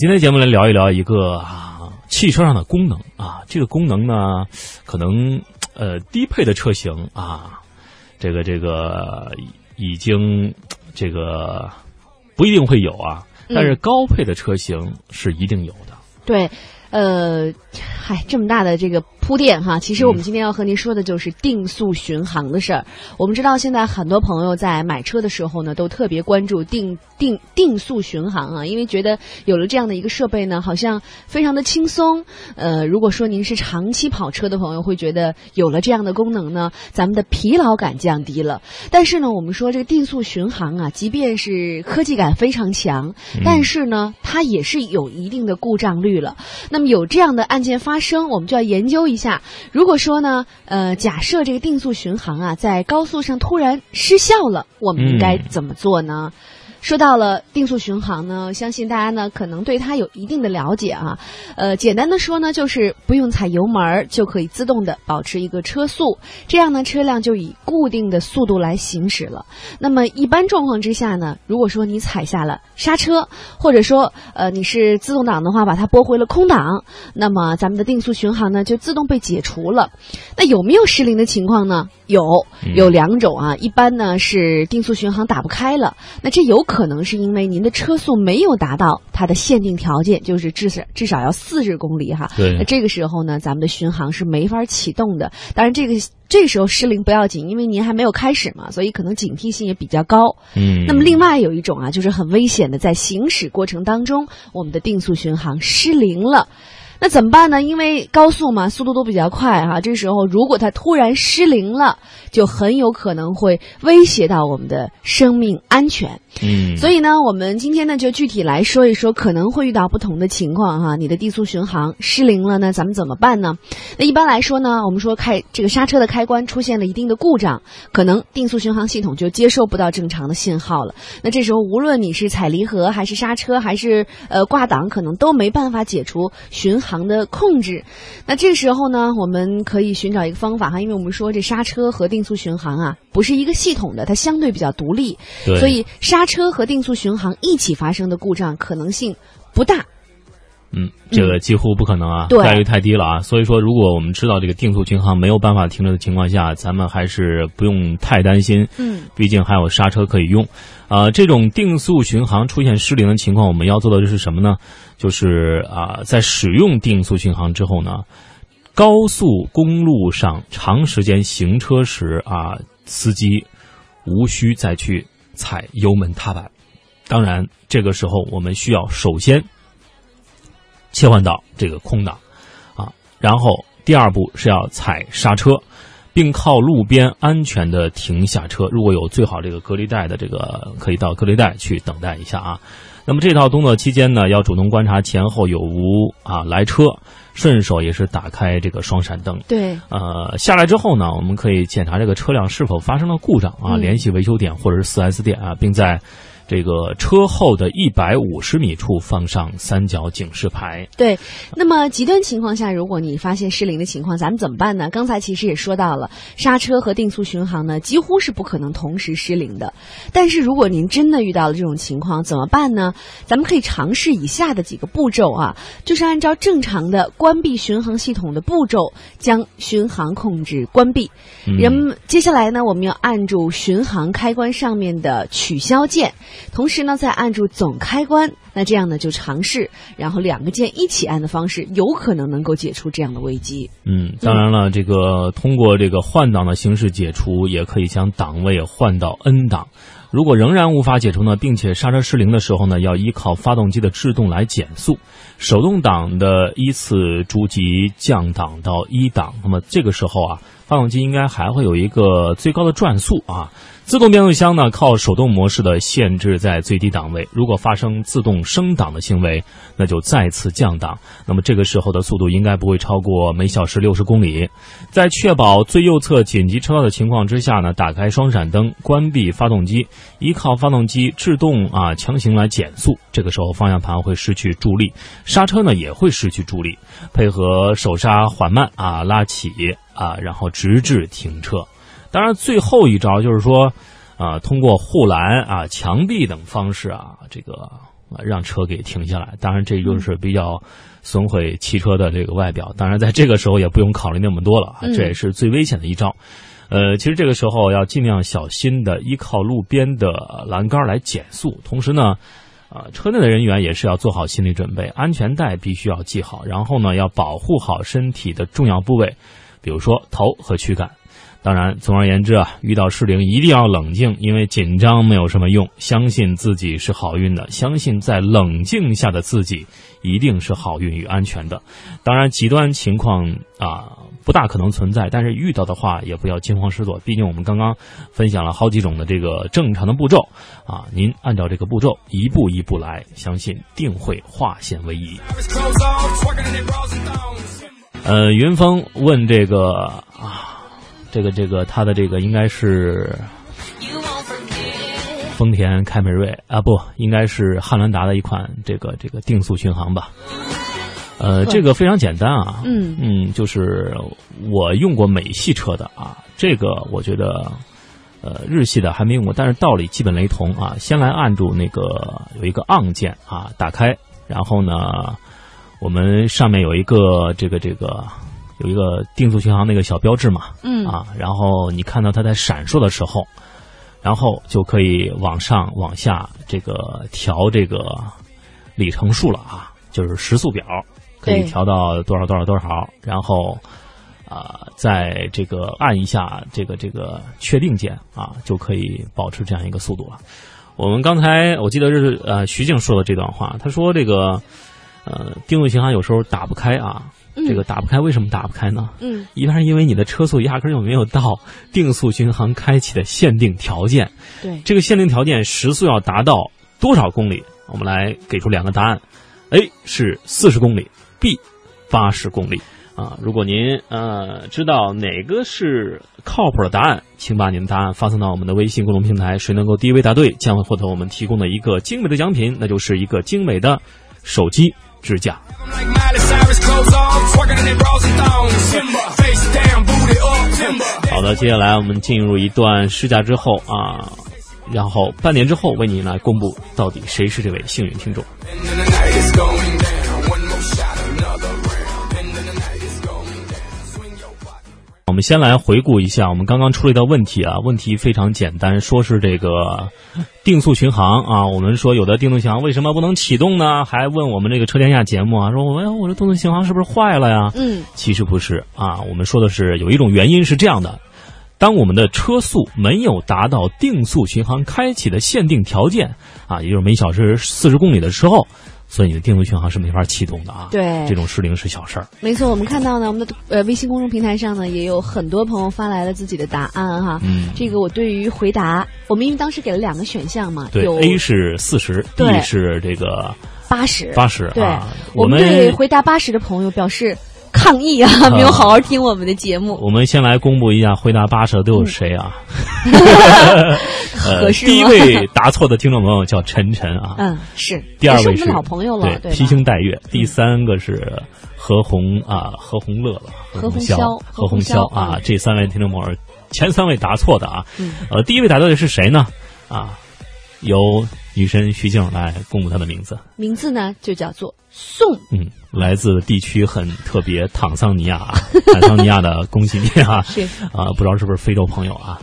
今天节目来聊一聊一个啊汽车上的功能啊，这个功能呢，可能呃低配的车型啊，这个这个已经这个不一定会有啊，但是高配的车型是一定有的。对，呃，嗨，这么大的这个。铺垫哈，其实我们今天要和您说的就是定速巡航的事儿。我们知道现在很多朋友在买车的时候呢，都特别关注定定定速巡航啊，因为觉得有了这样的一个设备呢，好像非常的轻松。呃，如果说您是长期跑车的朋友，会觉得有了这样的功能呢，咱们的疲劳感降低了。但是呢，我们说这个定速巡航啊，即便是科技感非常强，但是呢，它也是有一定的故障率了。那么有这样的案件发生，我们就要研究一。下，如果说呢，呃，假设这个定速巡航啊，在高速上突然失效了，我们应该怎么做呢？说到了定速巡航呢，相信大家呢可能对它有一定的了解啊。呃，简单的说呢，就是不用踩油门就可以自动的保持一个车速，这样呢车辆就以固定的速度来行驶了。那么一般状况之下呢，如果说你踩下了刹车，或者说呃你是自动挡的话，把它拨回了空挡，那么咱们的定速巡航呢就自动被解除了。那有没有失灵的情况呢？有，有两种啊。一般呢是定速巡航打不开了，那这有。可能是因为您的车速没有达到它的限定条件，就是至少至少要四十公里哈。对。那这个时候呢，咱们的巡航是没法启动的。当然，这个这个时候失灵不要紧，因为您还没有开始嘛，所以可能警惕性也比较高。嗯。那么另外有一种啊，就是很危险的，在行驶过程当中，我们的定速巡航失灵了。那怎么办呢？因为高速嘛，速度都比较快哈。这时候如果它突然失灵了，就很有可能会威胁到我们的生命安全。嗯，所以呢，我们今天呢就具体来说一说可能会遇到不同的情况哈。你的低速巡航失灵了呢，咱们怎么办呢？那一般来说呢，我们说开这个刹车的开关出现了一定的故障，可能定速巡航系统就接收不到正常的信号了。那这时候无论你是踩离合还是刹车还是呃挂挡，可能都没办法解除巡航的控制。那这个时候呢，我们可以寻找一个方法哈，因为我们说这刹车和定速巡航啊不是一个系统的，它相对比较独立，所以。刹车和定速巡航一起发生的故障可能性不大，嗯，这个几乎不可能啊，概率太低了啊。所以说，如果我们知道这个定速巡航没有办法停车的情况下，咱们还是不用太担心，嗯，毕竟还有刹车可以用。啊，这种定速巡航出现失灵的情况，我们要做的就是什么呢？就是啊，在使用定速巡航之后呢，高速公路上长时间行车时啊，司机无需再去。踩油门踏板，当然，这个时候我们需要首先切换到这个空档啊，然后第二步是要踩刹车，并靠路边安全的停下车。如果有最好这个隔离带的这个，可以到隔离带去等待一下啊。那么这套动作期间呢，要主动观察前后有无啊来车。顺手也是打开这个双闪灯。对，呃，下来之后呢，我们可以检查这个车辆是否发生了故障啊，联系维修点或者是四 S 店啊，并在。这个车后的一百五十米处放上三角警示牌。对，那么极端情况下，如果你发现失灵的情况，咱们怎么办呢？刚才其实也说到了，刹车和定速巡航呢，几乎是不可能同时失灵的。但是如果您真的遇到了这种情况，怎么办呢？咱们可以尝试以下的几个步骤啊，就是按照正常的关闭巡航系统的步骤，将巡航控制关闭。人接下来呢，我们要按住巡航开关上面的取消键。同时呢，再按住总开关，那这样呢就尝试，然后两个键一起按的方式，有可能能够解除这样的危机。嗯，当然了，这个通过这个换挡的形式解除，也可以将档位换到 N 档。如果仍然无法解除呢，并且刹车失灵的时候呢，要依靠发动机的制动来减速，手动挡的依次逐级降档到一档。那么这个时候啊，发动机应该还会有一个最高的转速啊。自动变速箱呢，靠手动模式的限制在最低档位。如果发生自动升档的行为，那就再次降档。那么这个时候的速度应该不会超过每小时六十公里。在确保最右侧紧急车道的情况之下呢，打开双闪灯，关闭发动机，依靠发动机制动啊强行来减速。这个时候方向盘会失去助力，刹车呢也会失去助力。配合手刹缓慢啊拉起啊，然后直至停车。当然，最后一招就是说，啊，通过护栏啊、墙壁等方式啊，这个让车给停下来。当然，这就是比较损毁汽车的这个外表。当然，在这个时候也不用考虑那么多了，这也是最危险的一招。呃，其实这个时候要尽量小心的依靠路边的栏杆来减速，同时呢，啊，车内的人员也是要做好心理准备，安全带必须要系好，然后呢，要保护好身体的重要部位，比如说头和躯干。当然，总而言之啊，遇到失灵一定要冷静，因为紧张没有什么用。相信自己是好运的，相信在冷静下的自己一定是好运与安全的。当然，极端情况啊不大可能存在，但是遇到的话也不要惊慌失措。毕竟我们刚刚分享了好几种的这个正常的步骤啊，您按照这个步骤一步一步来，相信定会化险为夷。呃，云峰问这个啊。这个这个，他的这个应该是丰田凯美瑞啊，不应该是汉兰达的一款这个这个定速巡航吧？呃，这个非常简单啊，嗯嗯，就是我用过美系车的啊，这个我觉得呃日系的还没用过，但是道理基本雷同啊。先来按住那个有一个 on 键啊，打开，然后呢，我们上面有一个这个这个。有一个定速巡航那个小标志嘛，嗯啊，然后你看到它在闪烁的时候，然后就可以往上往下这个调这个里程数了啊，就是时速表可以调到多少多少多少，然后啊，在这个按一下这个这个确定键啊，就可以保持这样一个速度了。我们刚才我记得是呃徐静说的这段话，他说这个呃定速巡航有时候打不开啊。这个打不开，为什么打不开呢？嗯，一般是因为你的车速压根就没有到定速巡航开启的限定条件。对，这个限定条件时速要达到多少公里？我们来给出两个答案：A 是四十公里，B 八十公里。啊，如果您呃知道哪个是靠谱的答案，请把您的答案发送到我们的微信公众平台。谁能够第一位答对，将会获得我们提供的一个精美的奖品，那就是一个精美的手机支架。好的，接下来我们进入一段试驾之后啊，然后半年之后为您来公布到底谁是这位幸运听众。们先来回顾一下，我们刚刚出了一道问题啊，问题非常简单，说是这个定速巡航啊，我们说有的定速巡航为什么不能启动呢？还问我们这个车天下节目啊，说我我这定速巡航是不是坏了呀？嗯，其实不是啊，我们说的是有一种原因是这样的，当我们的车速没有达到定速巡航开启的限定条件啊，也就是每小时四十公里的时候。所以你的定位巡航是没法启动的啊！对，这种失灵是小事儿。没错，我们看到呢，我们的呃微信公众平台上呢，也有很多朋友发来了自己的答案哈。嗯，这个我对于回答，我们因为当时给了两个选项嘛，对，A 是四十，B 是这个八十，八十。对，我们对回答八十的朋友表示。抗议啊！没有好好听我们的节目。我们先来公布一下回答八舍都有谁啊？合适第一位答错的听众朋友叫晨晨啊。嗯，是。第二位是老朋友了，对，披星戴月。第三个是何红啊，何红乐乐，何红潇，何红潇啊。这三位听众朋友，前三位答错的啊。呃，第一位答对的是谁呢？啊，由女神徐静来公布她的名字。名字呢，就叫做宋。嗯。来自地区很特别，坦桑尼亚，坦桑尼亚的恭喜你啊！是啊，不知道是不是非洲朋友啊？